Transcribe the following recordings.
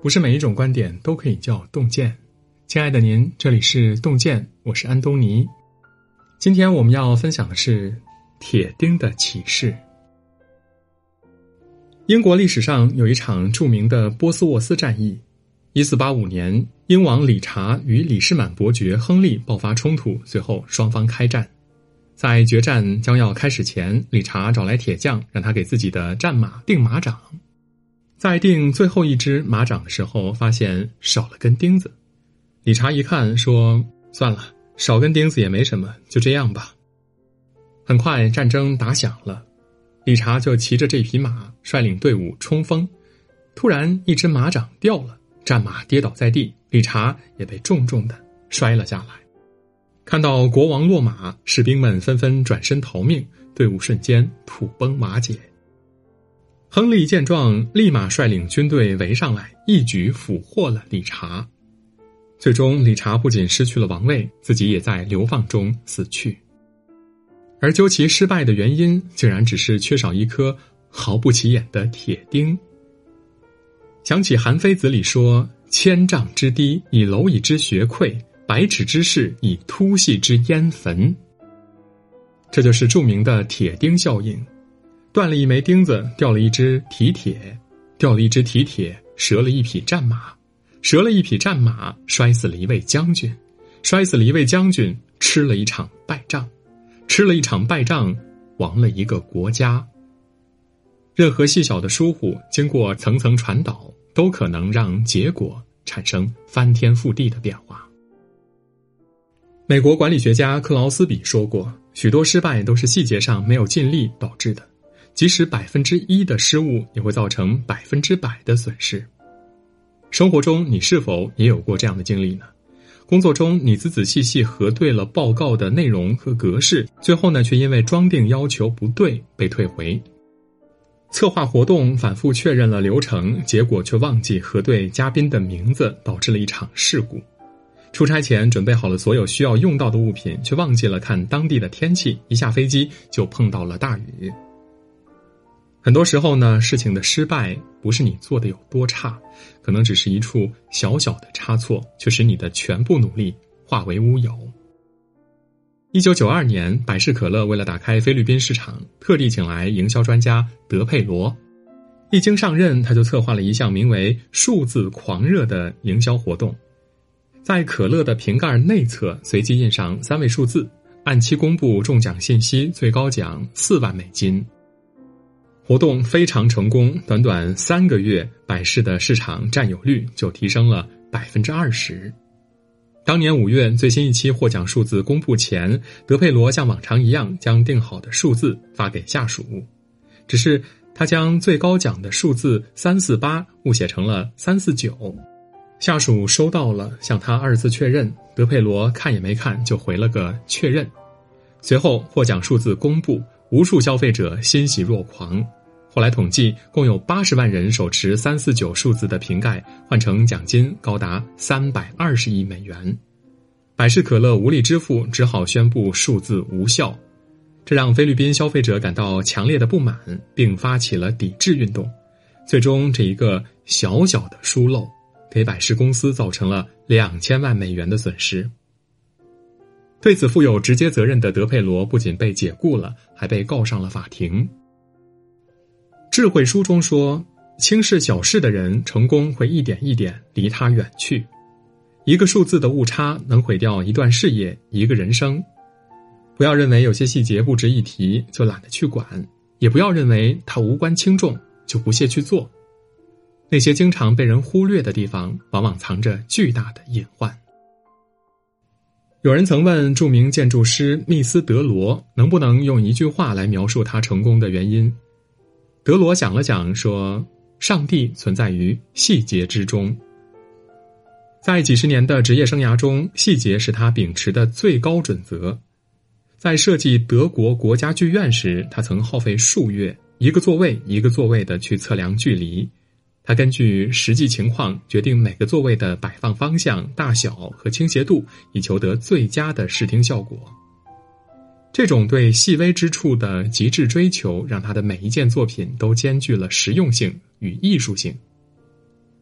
不是每一种观点都可以叫洞见。亲爱的您，这里是洞见，我是安东尼。今天我们要分享的是铁钉的启示。英国历史上有一场著名的波斯沃斯战役，一四八五年，英王理查与李士满伯爵亨利爆发冲突，随后双方开战。在决战将要开始前，理查找来铁匠，让他给自己的战马钉马掌。在钉最后一只马掌的时候，发现少了根钉子。理查一看，说：“算了，少根钉子也没什么，就这样吧。”很快，战争打响了，理查就骑着这匹马率领队伍冲锋。突然，一只马掌掉了，战马跌倒在地，理查也被重重的摔了下来。看到国王落马，士兵们纷纷转身逃命，队伍瞬间土崩瓦解。亨利见状，立马率领军队围上来，一举俘获了理查。最终，理查不仅失去了王位，自己也在流放中死去。而究其失败的原因，竟然只是缺少一颗毫不起眼的铁钉。想起《韩非子》里说：“千丈之堤，以蝼蚁之穴溃；百尺之势，以突隙之烟焚。”这就是著名的铁钉效应。断了一枚钉子，掉了一只蹄铁；掉了一只蹄铁，折了一匹战马；折了一匹战马，摔死了一位将军；摔死了一位将军，吃了一场败仗；吃了一场败仗，亡了一个国家。任何细小的疏忽，经过层层传导，都可能让结果产生翻天覆地的变化。美国管理学家克劳斯比说过：“许多失败都是细节上没有尽力导致的。”即使百分之一的失误，也会造成百分之百的损失。生活中，你是否也有过这样的经历呢？工作中，你仔仔细细核对了报告的内容和格式，最后呢，却因为装订要求不对被退回。策划活动，反复确认了流程，结果却忘记核对嘉宾的名字，导致了一场事故。出差前准备好了所有需要用到的物品，却忘记了看当地的天气，一下飞机就碰到了大雨。很多时候呢，事情的失败不是你做的有多差，可能只是一处小小的差错，却使你的全部努力化为乌有。一九九二年，百事可乐为了打开菲律宾市场，特地请来营销专家德佩罗。一经上任，他就策划了一项名为“数字狂热”的营销活动，在可乐的瓶盖内侧随机印上三位数字，按期公布中奖信息，最高奖四万美金。活动非常成功，短短三个月，百事的市场占有率就提升了百分之二十。当年五月，最新一期获奖数字公布前，德佩罗像往常一样将定好的数字发给下属，只是他将最高奖的数字三四八误写成了三四九。下属收到了，向他二次确认，德佩罗看也没看就回了个确认。随后获奖数字公布，无数消费者欣喜若狂。后来统计，共有八十万人手持三四九数字的瓶盖，换成奖金高达三百二十亿美元。百事可乐无力支付，只好宣布数字无效，这让菲律宾消费者感到强烈的不满，并发起了抵制运动。最终，这一个小小的疏漏，给百事公司造成了两千万美元的损失。对此负有直接责任的德佩罗不仅被解雇了，还被告上了法庭。智慧书中说：“轻视小事的人，成功会一点一点离他远去。一个数字的误差能毁掉一段事业、一个人生。不要认为有些细节不值一提就懒得去管，也不要认为它无关轻重就不屑去做。那些经常被人忽略的地方，往往藏着巨大的隐患。”有人曾问著名建筑师密斯德罗：“能不能用一句话来描述他成功的原因？”德罗想了想，说：“上帝存在于细节之中。在几十年的职业生涯中，细节是他秉持的最高准则。在设计德国国家剧院时，他曾耗费数月，一个座位一个座位的去测量距离。他根据实际情况决定每个座位的摆放方向、大小和倾斜度，以求得最佳的视听效果。”这种对细微之处的极致追求，让他的每一件作品都兼具了实用性与艺术性。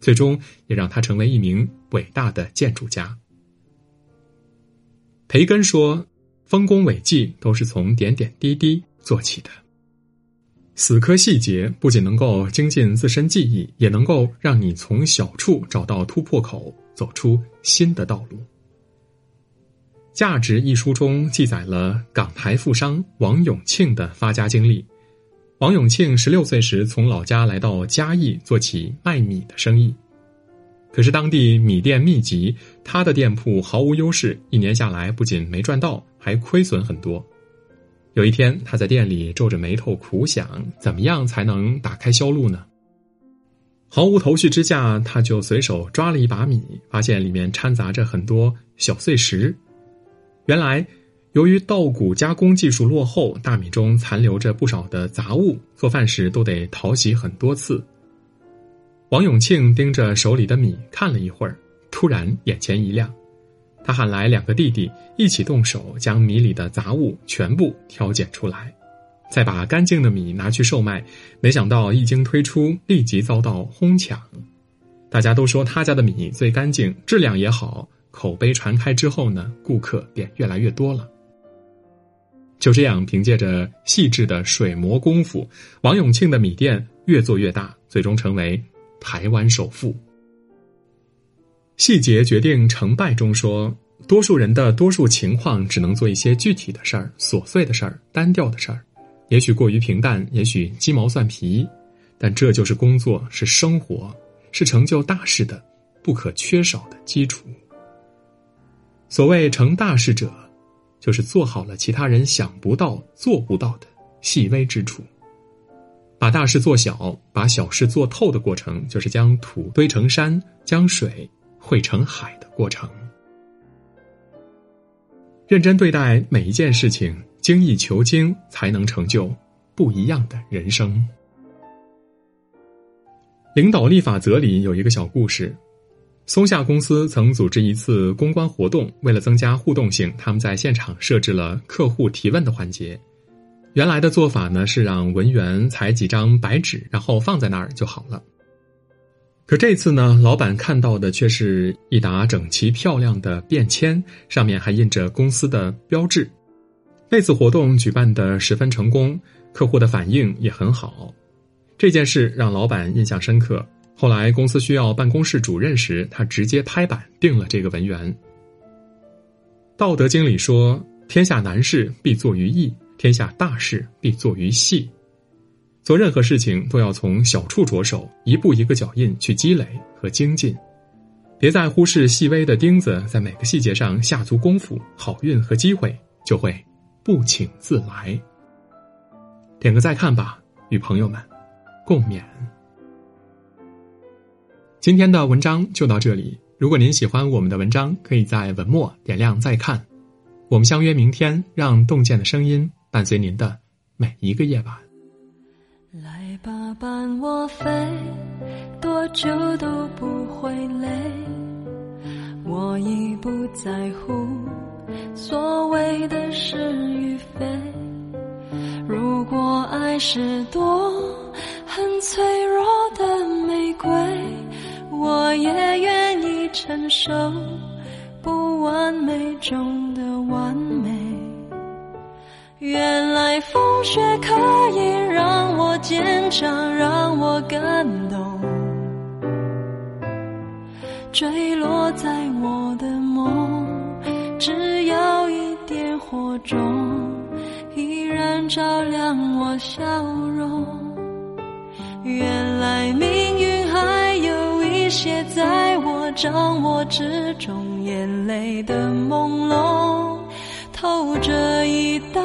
最终也让他成为一名伟大的建筑家。培根说：“丰功伟绩都是从点点滴滴做起的。死磕细节不仅能够精进自身技艺，也能够让你从小处找到突破口，走出新的道路。”《价值》一书中记载了港台富商王永庆的发家经历。王永庆十六岁时从老家来到嘉义做起卖米的生意，可是当地米店密集，他的店铺毫无优势，一年下来不仅没赚到，还亏损很多。有一天，他在店里皱着眉头苦想，怎么样才能打开销路呢？毫无头绪之下，他就随手抓了一把米，发现里面掺杂着很多小碎石。原来，由于稻谷加工技术落后，大米中残留着不少的杂物，做饭时都得淘洗很多次。王永庆盯着手里的米看了一会儿，突然眼前一亮，他喊来两个弟弟一起动手，将米里的杂物全部挑拣出来，再把干净的米拿去售卖。没想到一经推出，立即遭到哄抢，大家都说他家的米最干净，质量也好。口碑传开之后呢，顾客便越来越多了。就这样，凭借着细致的水磨功夫，王永庆的米店越做越大，最终成为台湾首富。细节决定成败中说，多数人的多数情况只能做一些具体的事儿、琐碎的事儿、单调的事儿，也许过于平淡，也许鸡毛蒜皮，但这就是工作，是生活，是成就大事的不可缺少的基础。所谓成大事者，就是做好了其他人想不到、做不到的细微之处。把大事做小，把小事做透的过程，就是将土堆成山，将水汇成海的过程。认真对待每一件事情，精益求精，才能成就不一样的人生。领导力法则里有一个小故事。松下公司曾组织一次公关活动，为了增加互动性，他们在现场设置了客户提问的环节。原来的做法呢是让文员裁几张白纸，然后放在那儿就好了。可这次呢，老板看到的却是一沓整齐漂亮的便签，上面还印着公司的标志。那次活动举办的十分成功，客户的反应也很好。这件事让老板印象深刻。后来公司需要办公室主任时，他直接拍板定了这个文员。道德经里说：“天下难事必作于易，天下大事必作于细。”做任何事情都要从小处着手，一步一个脚印去积累和精进，别再忽视细微的钉子，在每个细节上下足功夫，好运和机会就会不请自来。点个再看吧，与朋友们共勉。今天的文章就到这里。如果您喜欢我们的文章，可以在文末点亮再看。我们相约明天，让洞见的声音伴随您的每一个夜晚。来吧，伴我飞，多久都不会累。我已不在乎所谓的是与非。如果爱是多很脆弱受不完美中的完美。原来风雪可以让我坚强，让我感动。坠落在我的梦，只要一点火种，依然照亮我笑容。原来你掌握之中，眼泪的朦胧，透着一道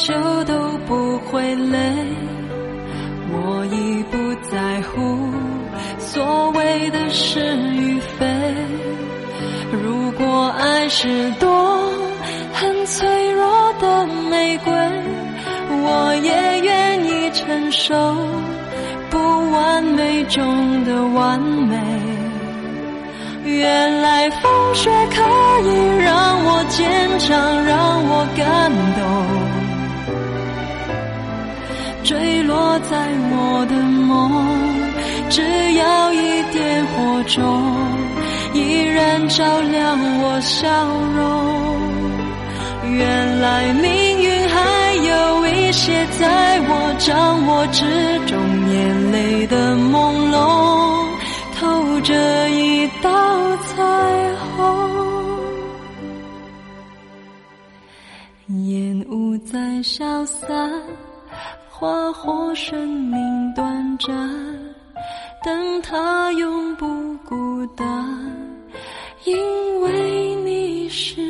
就都不会累。我已不在乎所谓的是与非。如果爱是朵很脆弱的玫瑰，我也愿意承受不完美中的完美。原来风雪可以让我坚强，让我感动。坠落在我的梦，只要一点火种，依然照亮我笑容。原来命运还有一些在我掌握之中，眼泪的朦胧。透着一道彩虹，烟雾在消散，花火生命短暂，但它永不孤单，因为你是。